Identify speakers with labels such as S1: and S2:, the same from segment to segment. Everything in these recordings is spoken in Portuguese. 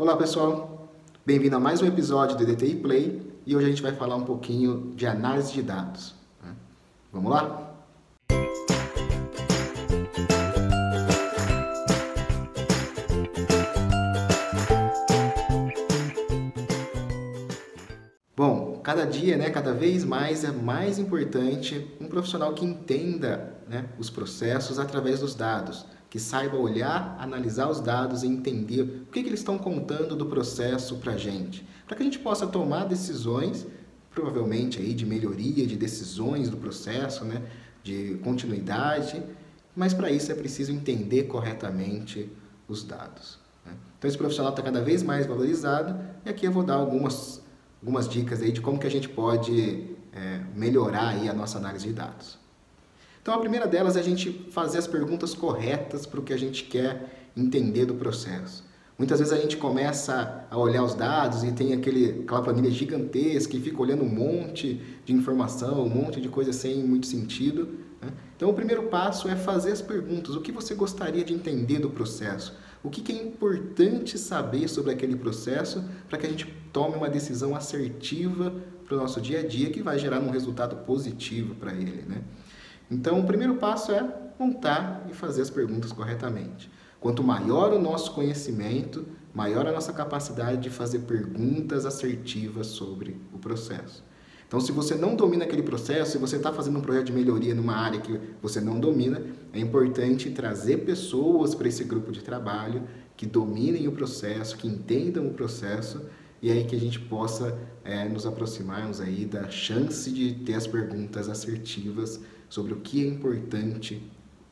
S1: Olá pessoal, bem-vindo a mais um episódio do DTI Play e hoje a gente vai falar um pouquinho de análise de dados. né? Vamos lá? Bom, cada dia, né, cada vez mais é mais importante um profissional que entenda né, os processos através dos dados, que saiba olhar, analisar os dados e entender o que, que eles estão contando do processo para a gente, para que a gente possa tomar decisões, provavelmente aí de melhoria, de decisões do processo, né, de continuidade, mas para isso é preciso entender corretamente os dados. né. Então esse profissional está cada vez mais valorizado e aqui eu vou dar algumas algumas dicas aí de como que a gente pode é, melhorar aí a nossa análise de dados. Então a primeira delas é a gente fazer as perguntas corretas para o que a gente quer entender do processo. Muitas vezes a gente começa a olhar os dados e tem aquele, aquela planilha gigantesca e fica olhando um monte de informação, um monte de coisa sem muito sentido. Né? Então o primeiro passo é fazer as perguntas. O que você gostaria de entender do processo? O que, que é importante saber sobre aquele processo para que a gente tome uma decisão assertiva para o nosso dia a dia que vai gerar um resultado positivo para ele, né? Então, o primeiro passo é montar e fazer as perguntas corretamente. Quanto maior o nosso conhecimento, maior a nossa capacidade de fazer perguntas assertivas sobre o processo. Então, se você não domina aquele processo, se você está fazendo um projeto de melhoria numa área que você não domina, é importante trazer pessoas para esse grupo de trabalho que dominem o processo, que entendam o processo e aí que a gente possa é, nos aproximarmos aí da chance de ter as perguntas assertivas sobre o que é importante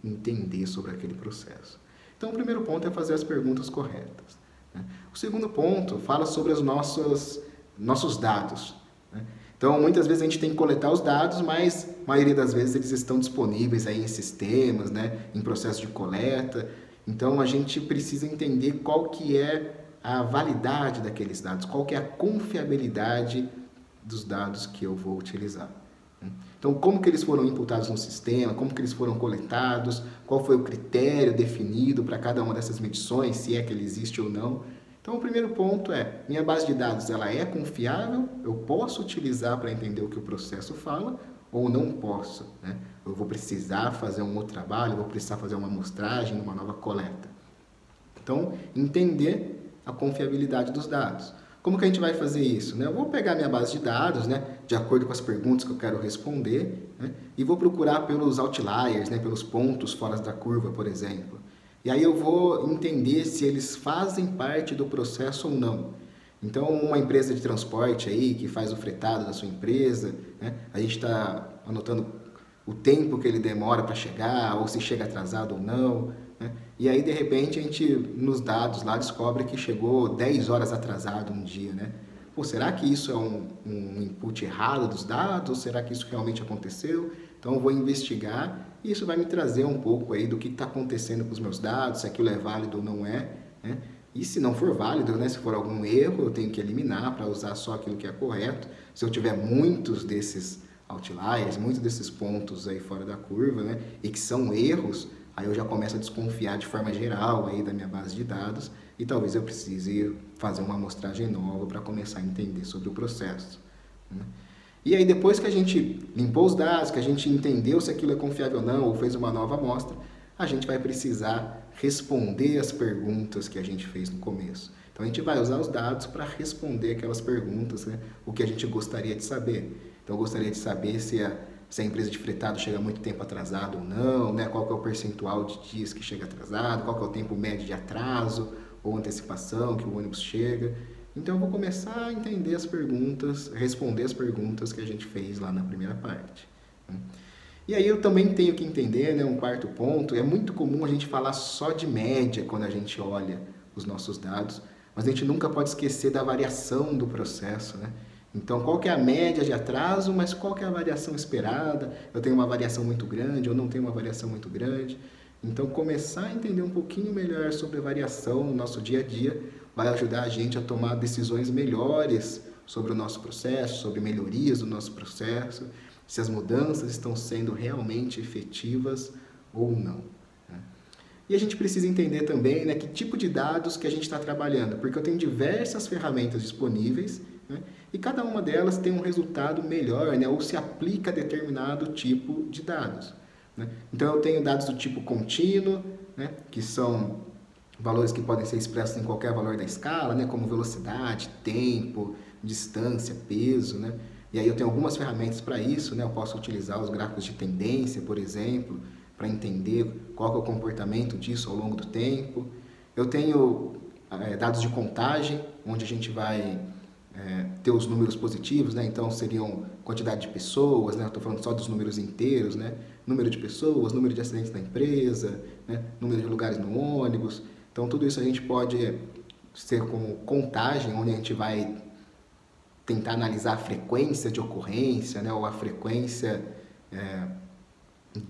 S1: entender sobre aquele processo. Então, o primeiro ponto é fazer as perguntas corretas. Né? O segundo ponto fala sobre os nossos, nossos dados. Né? Então, muitas vezes a gente tem que coletar os dados, mas a maioria das vezes eles estão disponíveis aí em sistemas, né, em processo de coleta. Então, a gente precisa entender qual que é a validade daqueles dados, qual que é a confiabilidade dos dados que eu vou utilizar. Então, como que eles foram imputados no sistema, como que eles foram coletados, qual foi o critério definido para cada uma dessas medições, se é que ele existe ou não. Então, o primeiro ponto é, minha base de dados ela é confiável, eu posso utilizar para entender o que o processo fala ou não posso. Né? Eu vou precisar fazer um outro trabalho, vou precisar fazer uma amostragem, uma nova coleta. Então, entender a confiabilidade dos dados. Como que a gente vai fazer isso? Né? Eu vou pegar minha base de dados, né, de acordo com as perguntas que eu quero responder, né, e vou procurar pelos outliers, né, pelos pontos fora da curva, por exemplo. E aí eu vou entender se eles fazem parte do processo ou não. Então, uma empresa de transporte aí que faz o fretado da sua empresa, né, a gente está anotando o tempo que ele demora para chegar, ou se chega atrasado ou não. Né? E aí, de repente, a gente, nos dados lá, descobre que chegou 10 horas atrasado um dia, né? Pô, será que isso é um, um input errado dos dados? Será que isso realmente aconteceu? Então, eu vou investigar e isso vai me trazer um pouco aí do que está acontecendo com os meus dados, se aquilo é válido ou não é, né? E se não for válido, né, se for algum erro, eu tenho que eliminar para usar só aquilo que é correto. Se eu tiver muitos desses outliers, muitos desses pontos aí fora da curva, né, e que são erros, aí eu já começo a desconfiar de forma geral aí da minha base de dados e talvez eu precise fazer uma amostragem nova para começar a entender sobre o processo. Né? E aí depois que a gente limpou os dados, que a gente entendeu se aquilo é confiável ou não, ou fez uma nova amostra, a gente vai precisar responder as perguntas que a gente fez no começo. Então a gente vai usar os dados para responder aquelas perguntas, né? o que a gente gostaria de saber. Então eu gostaria de saber se a, se a empresa de fretado chega muito tempo atrasado ou não, né? qual é o percentual de dias que chega atrasado, qual é o tempo médio de atraso ou antecipação que o ônibus chega. Então eu vou começar a entender as perguntas, responder as perguntas que a gente fez lá na primeira parte. Né? E aí eu também tenho que entender, né, um quarto ponto, é muito comum a gente falar só de média quando a gente olha os nossos dados, mas a gente nunca pode esquecer da variação do processo, né? Então, qual que é a média de atraso, mas qual que é a variação esperada? Eu tenho uma variação muito grande, ou não tenho uma variação muito grande? Então, começar a entender um pouquinho melhor sobre a variação no nosso dia a dia vai ajudar a gente a tomar decisões melhores sobre o nosso processo, sobre melhorias do nosso processo, se as mudanças estão sendo realmente efetivas ou não. Né? E a gente precisa entender também né, que tipo de dados que a gente está trabalhando, porque eu tenho diversas ferramentas disponíveis né, e cada uma delas tem um resultado melhor né, ou se aplica a determinado tipo de dados. Né? Então eu tenho dados do tipo contínuo, né, que são valores que podem ser expressos em qualquer valor da escala, né, como velocidade, tempo, distância, peso. Né? E aí eu tenho algumas ferramentas para isso, né? eu posso utilizar os gráficos de tendência, por exemplo, para entender qual é o comportamento disso ao longo do tempo. Eu tenho é, dados de contagem, onde a gente vai é, ter os números positivos, né? então seriam quantidade de pessoas, né? estou falando só dos números inteiros, né? número de pessoas, número de acidentes na empresa, né? número de lugares no ônibus. Então tudo isso a gente pode ser como contagem, onde a gente vai tentar analisar a frequência de ocorrência, né? ou a frequência é,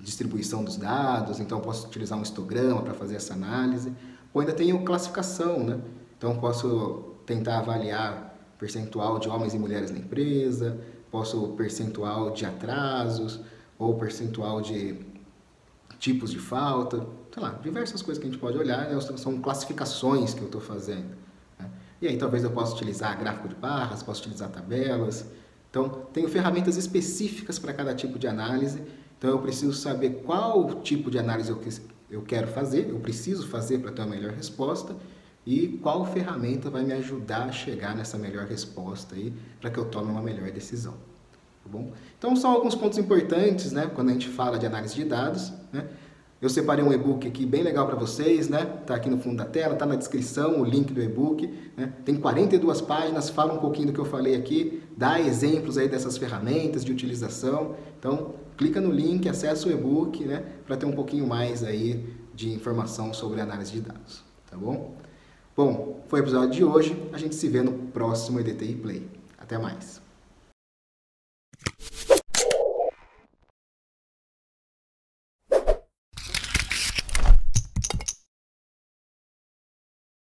S1: distribuição dos dados, então posso utilizar um histograma para fazer essa análise, ou ainda tenho classificação, né? Então posso tentar avaliar percentual de homens e mulheres na empresa, posso percentual de atrasos, ou percentual de tipos de falta, sei lá, diversas coisas que a gente pode olhar, né? são classificações que eu estou fazendo. Né? E aí talvez eu possa utilizar gráfico de barras, posso utilizar tabelas. Então, tenho ferramentas específicas para cada tipo de análise então eu preciso saber qual tipo de análise eu, eu quero fazer, eu preciso fazer para ter uma melhor resposta e qual ferramenta vai me ajudar a chegar nessa melhor resposta aí para que eu tome uma melhor decisão. Tá bom? Então são alguns pontos importantes, né, quando a gente fala de análise de dados, né? Eu separei um e-book aqui bem legal para vocês, né? Tá aqui no fundo da tela, tá na descrição o link do e-book, né? Tem 42 páginas, fala um pouquinho do que eu falei aqui, dá exemplos aí dessas ferramentas de utilização. Então, clica no link, acessa o e-book, né, para ter um pouquinho mais aí de informação sobre análise de dados, tá bom? Bom, foi o episódio de hoje, a gente se vê no próximo EDTI Play. Até mais.